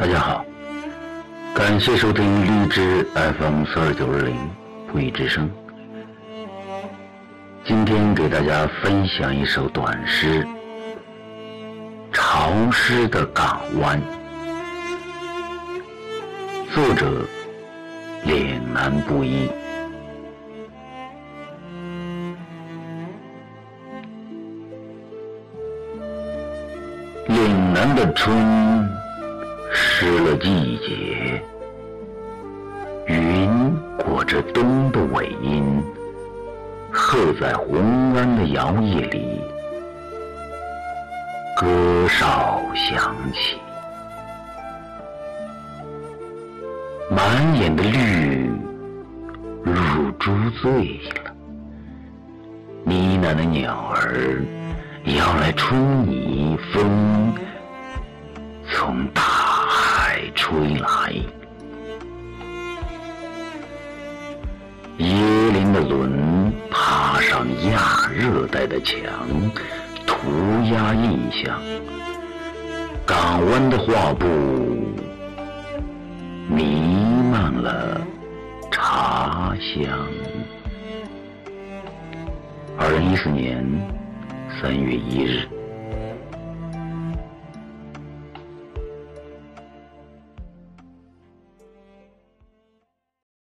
大家好，感谢收听荔枝 FM 四二九二零不义之声。今天给大家分享一首短诗《潮湿的港湾》，作者岭南布衣。岭南的春的季节，云裹着冬的尾音，鹤在红安的摇曳里，歌哨响起，满眼的绿入珠醉了，呢喃的鸟儿。要来春泥风归来，椰林的轮爬上亚热带的墙，涂鸦印象。港湾的画布弥漫了茶香。二零一四年。三月一日。